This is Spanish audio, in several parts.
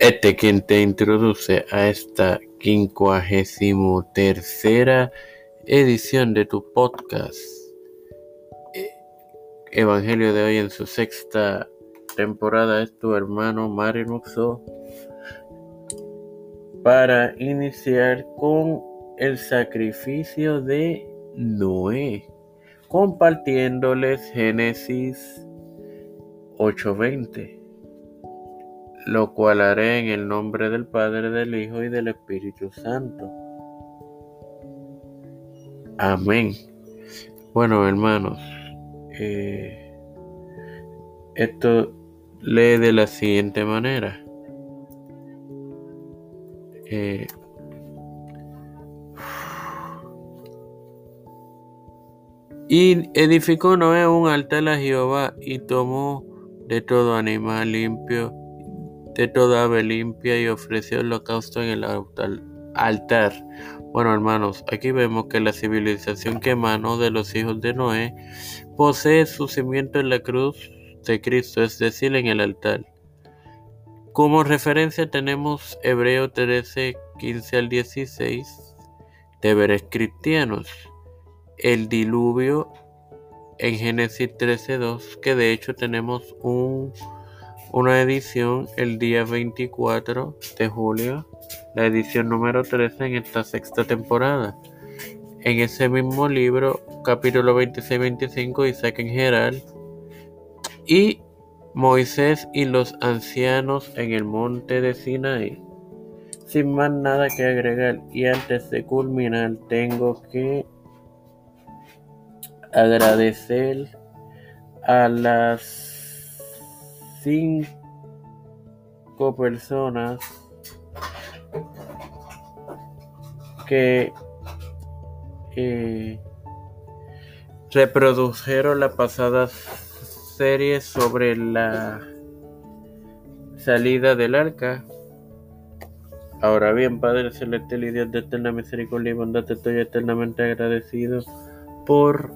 Este quien te introduce a esta quincuagésimo tercera edición de tu podcast. Eh, Evangelio de hoy en su sexta temporada es tu hermano Mario Muxo para iniciar con el sacrificio de Noé, compartiéndoles Génesis 8:20 lo cual haré en el nombre del Padre, del Hijo y del Espíritu Santo. Amén. Bueno, hermanos, eh, esto lee de la siguiente manera. Eh, y edificó Noé un altar a Jehová y tomó de todo animal limpio de toda ave limpia y ofreció holocausto en el altar. Bueno, hermanos, aquí vemos que la civilización que emanó de los hijos de Noé posee su cimiento en la cruz de Cristo, es decir, en el altar. Como referencia tenemos Hebreo 13, 15 al 16, deberes cristianos, el diluvio en Génesis 13, 2, que de hecho tenemos un una edición el día 24 de julio, la edición número 13 en esta sexta temporada. En ese mismo libro, capítulo 26-25, Isaac en Geral, y Moisés y los ancianos en el monte de Sinaí. Sin más nada que agregar, y antes de culminar, tengo que agradecer a las cinco personas que eh, reprodujeron la pasada serie sobre la salida del arca. Ahora bien, Padre Celestial y Dios de eterna misericordia y bondad, te estoy eternamente agradecido por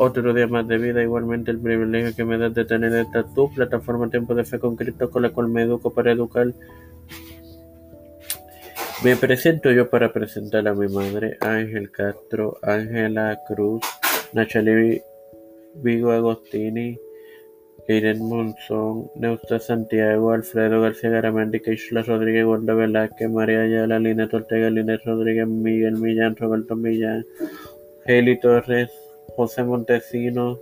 otro día más de vida, igualmente el privilegio que me das de tener esta tu plataforma Tiempo de Fe con Cristo con la cual me educo para educar. Me presento yo para presentar a mi madre, Ángel Castro, Ángela Cruz, Nachali Vigo Agostini, Irene Monzón, Neusta Santiago, Alfredo García Garamendi, Keishla Rodríguez, Wanda Velázquez, María Ayala, Lina Ortega, Lina Rodríguez, Miguel Millán, Roberto Millán, Heli Torres, José Montesino,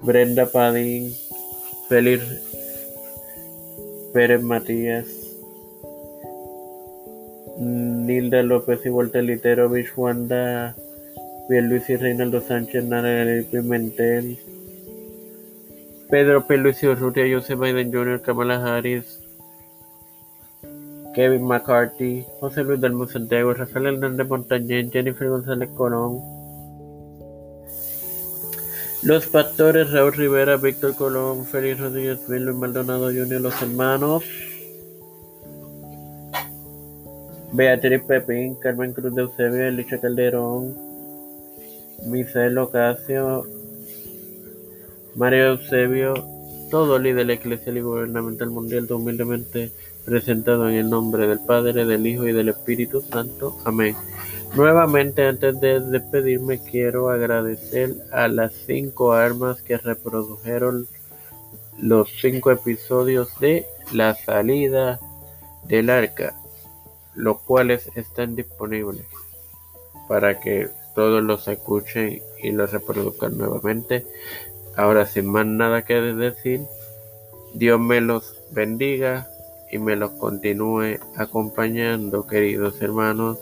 Brenda Padín, Félix Pérez Matías, Nilda López y Walter Litero, Wanda, Luis y Reinaldo Sánchez, Nara Pimentel, Pedro P. Luis y Urrutia, Joseph Biden Jr., Kamala Harris, Kevin McCarthy, José Luis del Santiago, Rafael Hernández Montañez, Jennifer González Colón, los pastores Raúl Rivera, Víctor Colón, Félix Rodríguez Luis Maldonado Jr., los hermanos Beatriz Pepín, Carmen Cruz de Eusebio, Elicha Calderón, Misael Ocasio, María Eusebio, todo líder eclesial y gubernamental mundial humildemente presentado en el nombre del Padre, del Hijo y del Espíritu Santo. Amén. Nuevamente, antes de despedirme, quiero agradecer a las cinco armas que reprodujeron los cinco episodios de La salida del arca, los cuales están disponibles para que todos los escuchen y los reproduzcan nuevamente. Ahora, sin más nada que decir, Dios me los bendiga y me los continúe acompañando, queridos hermanos.